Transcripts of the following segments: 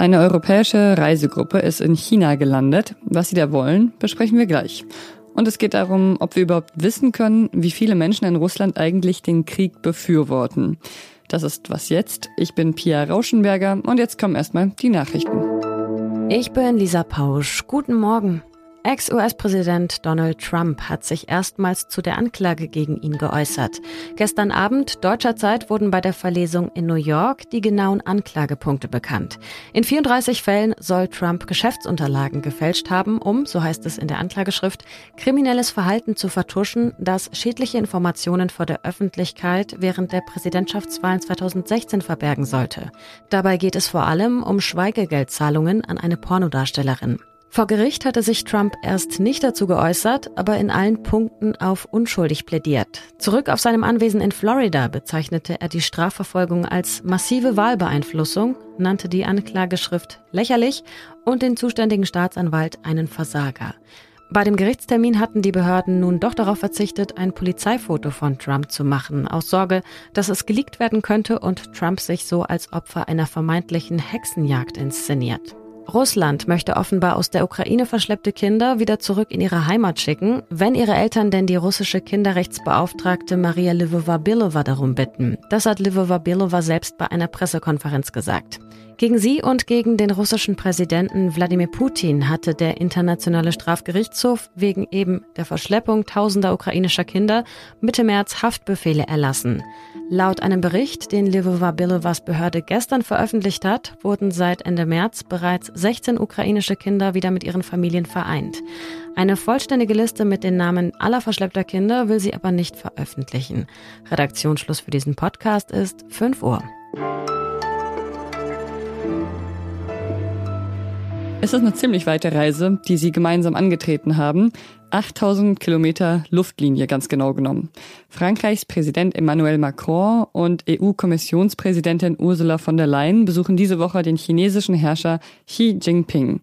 Eine europäische Reisegruppe ist in China gelandet. Was sie da wollen, besprechen wir gleich. Und es geht darum, ob wir überhaupt wissen können, wie viele Menschen in Russland eigentlich den Krieg befürworten. Das ist was jetzt. Ich bin Pia Rauschenberger und jetzt kommen erstmal die Nachrichten. Ich bin Lisa Pausch. Guten Morgen. Ex-US-Präsident Donald Trump hat sich erstmals zu der Anklage gegen ihn geäußert. Gestern Abend deutscher Zeit wurden bei der Verlesung in New York die genauen Anklagepunkte bekannt. In 34 Fällen soll Trump Geschäftsunterlagen gefälscht haben, um, so heißt es in der Anklageschrift, kriminelles Verhalten zu vertuschen, das schädliche Informationen vor der Öffentlichkeit während der Präsidentschaftswahlen 2016 verbergen sollte. Dabei geht es vor allem um Schweigegeldzahlungen an eine Pornodarstellerin. Vor Gericht hatte sich Trump erst nicht dazu geäußert, aber in allen Punkten auf unschuldig plädiert. Zurück auf seinem Anwesen in Florida bezeichnete er die Strafverfolgung als massive Wahlbeeinflussung, nannte die Anklageschrift lächerlich und den zuständigen Staatsanwalt einen Versager. Bei dem Gerichtstermin hatten die Behörden nun doch darauf verzichtet, ein Polizeifoto von Trump zu machen, aus Sorge, dass es geleakt werden könnte und Trump sich so als Opfer einer vermeintlichen Hexenjagd inszeniert. Russland möchte offenbar aus der Ukraine verschleppte Kinder wieder zurück in ihre Heimat schicken, wenn ihre Eltern denn die russische Kinderrechtsbeauftragte Maria Lvova-Belova darum bitten. Das hat Lvova-Belova selbst bei einer Pressekonferenz gesagt. Gegen sie und gegen den russischen Präsidenten Wladimir Putin hatte der Internationale Strafgerichtshof wegen eben der Verschleppung tausender ukrainischer Kinder Mitte März Haftbefehle erlassen. Laut einem Bericht, den Lvova Bilovas Behörde gestern veröffentlicht hat, wurden seit Ende März bereits 16 ukrainische Kinder wieder mit ihren Familien vereint. Eine vollständige Liste mit den Namen aller verschleppter Kinder will sie aber nicht veröffentlichen. Redaktionsschluss für diesen Podcast ist 5 Uhr. Es ist eine ziemlich weite Reise, die sie gemeinsam angetreten haben. 8000 Kilometer Luftlinie ganz genau genommen. Frankreichs Präsident Emmanuel Macron und EU-Kommissionspräsidentin Ursula von der Leyen besuchen diese Woche den chinesischen Herrscher Xi Jinping.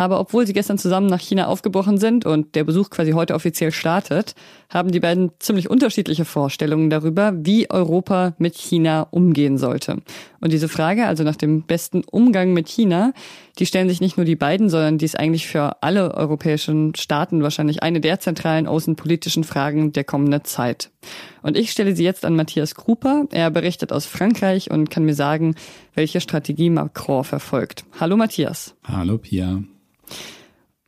Aber obwohl sie gestern zusammen nach China aufgebrochen sind und der Besuch quasi heute offiziell startet, haben die beiden ziemlich unterschiedliche Vorstellungen darüber, wie Europa mit China umgehen sollte. Und diese Frage, also nach dem besten Umgang mit China, die stellen sich nicht nur die beiden, sondern die ist eigentlich für alle europäischen Staaten wahrscheinlich eine der zentralen außenpolitischen Fragen der kommenden Zeit. Und ich stelle sie jetzt an Matthias Kruper. Er berichtet aus Frankreich und kann mir sagen, welche Strategie Macron verfolgt. Hallo Matthias. Hallo Pia.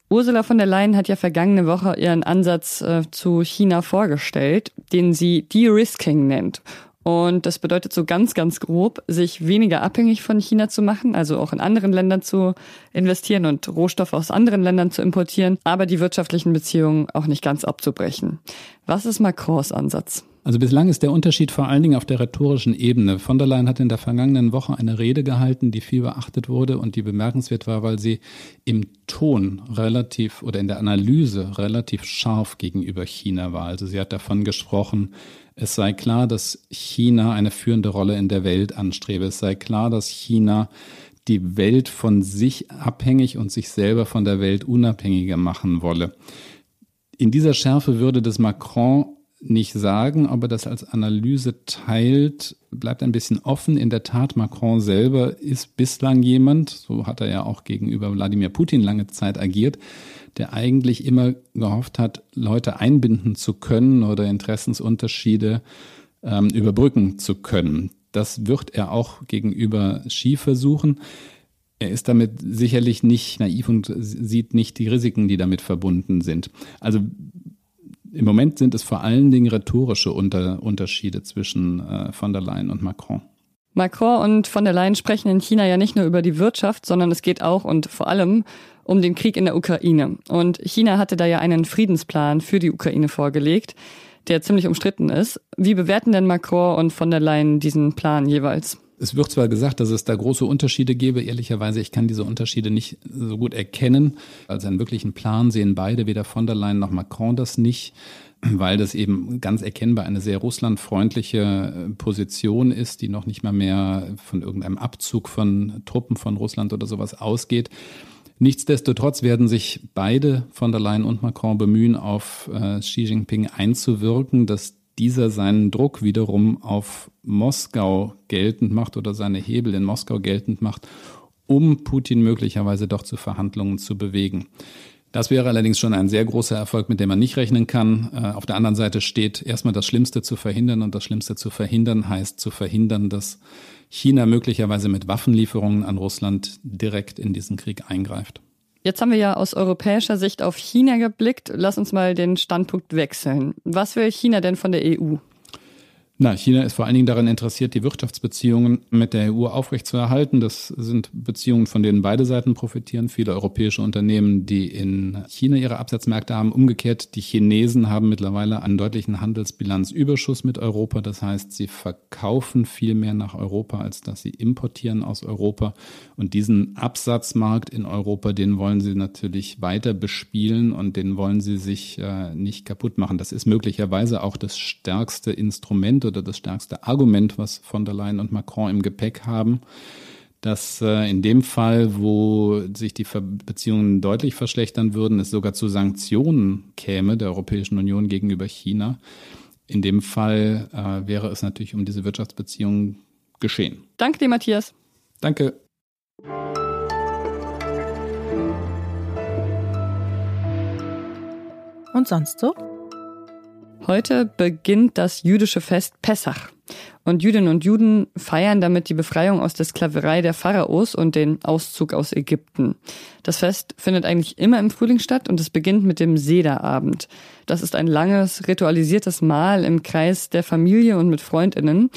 Ursula von der Leyen hat ja vergangene Woche ihren Ansatz äh, zu China vorgestellt, den sie De-Risking nennt. Und das bedeutet so ganz, ganz grob, sich weniger abhängig von China zu machen, also auch in anderen Ländern zu investieren und Rohstoffe aus anderen Ländern zu importieren, aber die wirtschaftlichen Beziehungen auch nicht ganz abzubrechen. Was ist Macrons Ansatz? Also bislang ist der Unterschied vor allen Dingen auf der rhetorischen Ebene. Von der Leyen hat in der vergangenen Woche eine Rede gehalten, die viel beachtet wurde und die bemerkenswert war, weil sie im Ton relativ oder in der Analyse relativ scharf gegenüber China war. Also sie hat davon gesprochen, es sei klar, dass China eine führende Rolle in der Welt anstrebe. Es sei klar, dass China die Welt von sich abhängig und sich selber von der Welt unabhängiger machen wolle. In dieser Schärfe würde das Macron nicht sagen, ob er das als Analyse teilt, bleibt ein bisschen offen. In der Tat, Macron selber ist bislang jemand, so hat er ja auch gegenüber Wladimir Putin lange Zeit agiert, der eigentlich immer gehofft hat, Leute einbinden zu können oder Interessensunterschiede ähm, überbrücken zu können. Das wird er auch gegenüber Xi versuchen. Er ist damit sicherlich nicht naiv und sieht nicht die Risiken, die damit verbunden sind. Also im Moment sind es vor allen Dingen rhetorische Unter Unterschiede zwischen äh, von der Leyen und Macron. Macron und von der Leyen sprechen in China ja nicht nur über die Wirtschaft, sondern es geht auch und vor allem um den Krieg in der Ukraine. Und China hatte da ja einen Friedensplan für die Ukraine vorgelegt, der ziemlich umstritten ist. Wie bewerten denn Macron und von der Leyen diesen Plan jeweils? Es wird zwar gesagt, dass es da große Unterschiede gäbe. Ehrlicherweise, ich kann diese Unterschiede nicht so gut erkennen. Als einen wirklichen Plan sehen beide, weder von der Leyen noch Macron das nicht, weil das eben ganz erkennbar eine sehr russlandfreundliche äh, Position ist, die noch nicht mal mehr von irgendeinem Abzug von Truppen von Russland oder sowas ausgeht. Nichtsdestotrotz werden sich beide von der Leyen und Macron bemühen, auf äh, Xi Jinping einzuwirken, dass dieser seinen Druck wiederum auf Moskau geltend macht oder seine Hebel in Moskau geltend macht, um Putin möglicherweise doch zu Verhandlungen zu bewegen. Das wäre allerdings schon ein sehr großer Erfolg, mit dem man nicht rechnen kann. Äh, auf der anderen Seite steht erstmal das Schlimmste zu verhindern und das Schlimmste zu verhindern heißt zu verhindern, dass China möglicherweise mit Waffenlieferungen an Russland direkt in diesen Krieg eingreift. Jetzt haben wir ja aus europäischer Sicht auf China geblickt. Lass uns mal den Standpunkt wechseln. Was will China denn von der EU? Na, China ist vor allen Dingen daran interessiert, die Wirtschaftsbeziehungen mit der EU aufrechtzuerhalten. Das sind Beziehungen, von denen beide Seiten profitieren. Viele europäische Unternehmen, die in China ihre Absatzmärkte haben. Umgekehrt, die Chinesen haben mittlerweile einen deutlichen Handelsbilanzüberschuss mit Europa. Das heißt, sie verkaufen viel mehr nach Europa, als dass sie importieren aus Europa. Und diesen Absatzmarkt in Europa, den wollen sie natürlich weiter bespielen und den wollen sie sich äh, nicht kaputt machen. Das ist möglicherweise auch das stärkste Instrument oder das stärkste Argument, was von der Leyen und Macron im Gepäck haben, dass äh, in dem Fall, wo sich die Beziehungen deutlich verschlechtern würden, es sogar zu Sanktionen käme der Europäischen Union gegenüber China. In dem Fall äh, wäre es natürlich um diese Wirtschaftsbeziehungen geschehen. Danke dir, Matthias. Danke. Und sonst so? Heute beginnt das jüdische Fest Pessach. Und Jüdinnen und Juden feiern damit die Befreiung aus der Sklaverei der Pharaos und den Auszug aus Ägypten. Das Fest findet eigentlich immer im Frühling statt und es beginnt mit dem Sederabend. Das ist ein langes, ritualisiertes Mahl im Kreis der Familie und mit Freundinnen.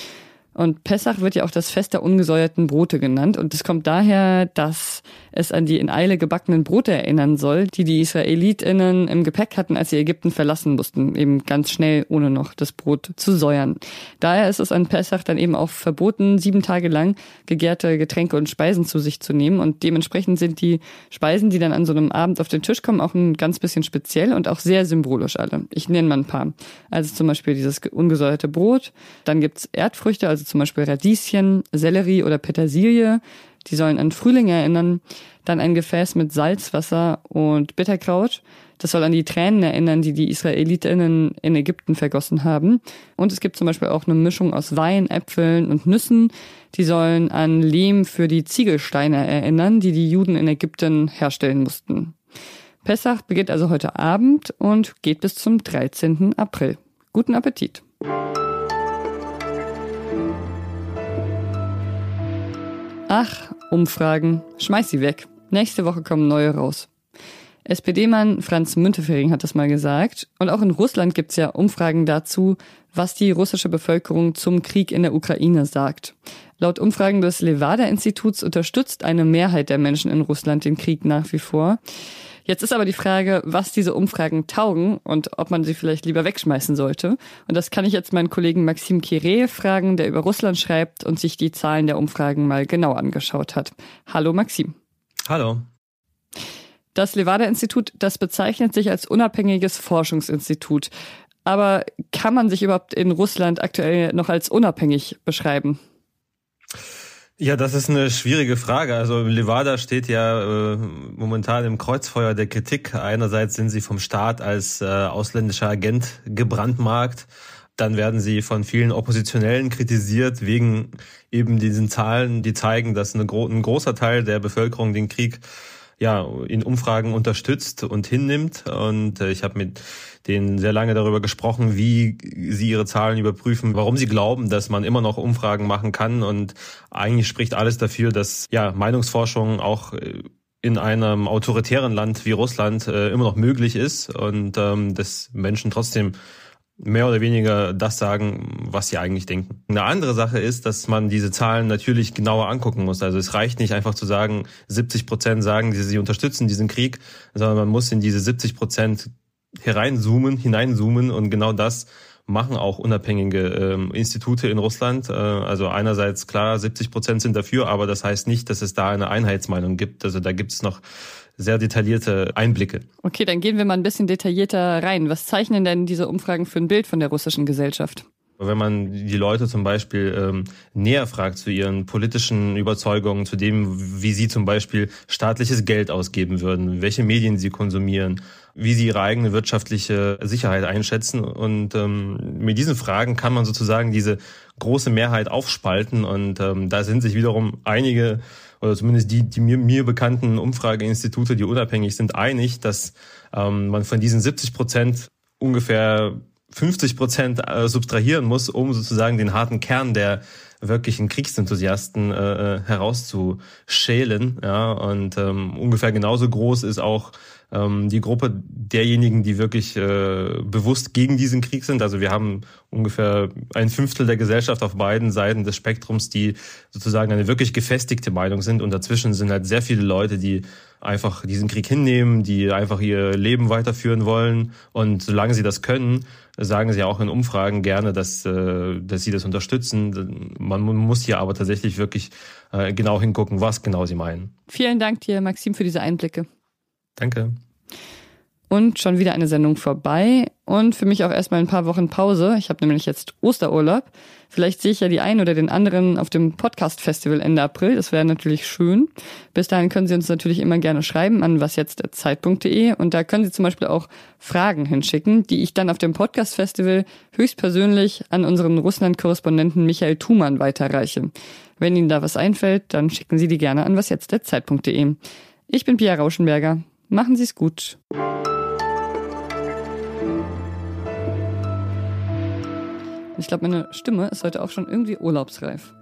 Und Pessach wird ja auch das Fest der ungesäuerten Brote genannt. Und es kommt daher, dass es an die in Eile gebackenen Brote erinnern soll, die die IsraelitInnen im Gepäck hatten, als sie Ägypten verlassen mussten. Eben ganz schnell, ohne noch das Brot zu säuern. Daher ist es an Pessach dann eben auch verboten, sieben Tage lang gegärte Getränke und Speisen zu sich zu nehmen. Und dementsprechend sind die Speisen, die dann an so einem Abend auf den Tisch kommen, auch ein ganz bisschen speziell und auch sehr symbolisch alle. Ich nenne mal ein paar. Also zum Beispiel dieses ungesäuerte Brot. Dann gibt's Erdfrüchte, also also zum Beispiel Radieschen, Sellerie oder Petersilie. Die sollen an Frühling erinnern. Dann ein Gefäß mit Salzwasser und Bitterkraut. Das soll an die Tränen erinnern, die die Israelitinnen in Ägypten vergossen haben. Und es gibt zum Beispiel auch eine Mischung aus Wein, Äpfeln und Nüssen. Die sollen an Lehm für die Ziegelsteine erinnern, die die Juden in Ägypten herstellen mussten. Pessach beginnt also heute Abend und geht bis zum 13. April. Guten Appetit! Ach, Umfragen. Schmeiß sie weg. Nächste Woche kommen neue raus. SPD-Mann Franz Müntefering hat das mal gesagt. Und auch in Russland gibt's ja Umfragen dazu, was die russische Bevölkerung zum Krieg in der Ukraine sagt. Laut Umfragen des Levada-Instituts unterstützt eine Mehrheit der Menschen in Russland den Krieg nach wie vor. Jetzt ist aber die Frage, was diese Umfragen taugen und ob man sie vielleicht lieber wegschmeißen sollte. Und das kann ich jetzt meinen Kollegen Maxim Kire fragen, der über Russland schreibt und sich die Zahlen der Umfragen mal genau angeschaut hat. Hallo Maxim. Hallo. Das Levada-Institut, das bezeichnet sich als unabhängiges Forschungsinstitut. Aber kann man sich überhaupt in Russland aktuell noch als unabhängig beschreiben? Ja, das ist eine schwierige Frage. Also Levada steht ja äh, momentan im Kreuzfeuer der Kritik. Einerseits sind sie vom Staat als äh, ausländischer Agent gebrandmarkt. Dann werden sie von vielen Oppositionellen kritisiert wegen eben diesen Zahlen, die zeigen, dass eine ein großer Teil der Bevölkerung den Krieg ja in Umfragen unterstützt und hinnimmt. Und äh, ich habe mit denen sehr lange darüber gesprochen, wie sie ihre Zahlen überprüfen, warum sie glauben, dass man immer noch Umfragen machen kann. Und eigentlich spricht alles dafür, dass ja Meinungsforschung auch äh, in einem autoritären Land wie Russland äh, immer noch möglich ist und ähm, dass Menschen trotzdem mehr oder weniger das sagen, was sie eigentlich denken. Eine andere Sache ist, dass man diese Zahlen natürlich genauer angucken muss. Also es reicht nicht einfach zu sagen, 70 Prozent sagen, sie unterstützen diesen Krieg, sondern man muss in diese 70 Prozent hereinzoomen, hineinzoomen und genau das machen auch unabhängige ähm, Institute in Russland. Äh, also einerseits klar, 70 Prozent sind dafür, aber das heißt nicht, dass es da eine Einheitsmeinung gibt. Also da gibt es noch sehr detaillierte Einblicke. Okay, dann gehen wir mal ein bisschen detaillierter rein. Was zeichnen denn diese Umfragen für ein Bild von der russischen Gesellschaft? Wenn man die Leute zum Beispiel ähm, näher fragt zu ihren politischen Überzeugungen, zu dem, wie sie zum Beispiel staatliches Geld ausgeben würden, welche Medien sie konsumieren, wie sie ihre eigene wirtschaftliche Sicherheit einschätzen. Und ähm, mit diesen Fragen kann man sozusagen diese große Mehrheit aufspalten. Und ähm, da sind sich wiederum einige oder zumindest die, die mir, mir bekannten Umfrageinstitute, die unabhängig sind, einig, dass ähm, man von diesen 70 Prozent ungefähr 50 Prozent äh, subtrahieren muss, um sozusagen den harten Kern der wirklichen Kriegsenthusiasten äh, äh, herauszuschälen. Ja, und ähm, ungefähr genauso groß ist auch ähm, die Gruppe derjenigen, die wirklich äh, bewusst gegen diesen Krieg sind. Also wir haben ungefähr ein Fünftel der Gesellschaft auf beiden Seiten des Spektrums, die sozusagen eine wirklich gefestigte Meinung sind. Und dazwischen sind halt sehr viele Leute, die einfach diesen Krieg hinnehmen, die einfach ihr Leben weiterführen wollen. Und solange sie das können, sagen sie auch in Umfragen gerne, dass, äh, dass sie das unterstützen. Man muss hier aber tatsächlich wirklich äh, genau hingucken, was genau sie meinen. Vielen Dank dir, Maxim, für diese Einblicke. Danke. Und schon wieder eine Sendung vorbei und für mich auch erstmal ein paar Wochen Pause. Ich habe nämlich jetzt Osterurlaub. Vielleicht sehe ich ja die einen oder den anderen auf dem Podcast-Festival Ende April. Das wäre natürlich schön. Bis dahin können Sie uns natürlich immer gerne schreiben an wasjetzt.zeit.de und da können Sie zum Beispiel auch Fragen hinschicken, die ich dann auf dem Podcast-Festival höchstpersönlich an unseren Russland-Korrespondenten Michael Thumann weiterreiche. Wenn Ihnen da was einfällt, dann schicken Sie die gerne an wasjetzt.zeit.de. Ich bin Pia Rauschenberger. Machen Sie es gut. Ich glaube, meine Stimme ist heute auch schon irgendwie urlaubsreif.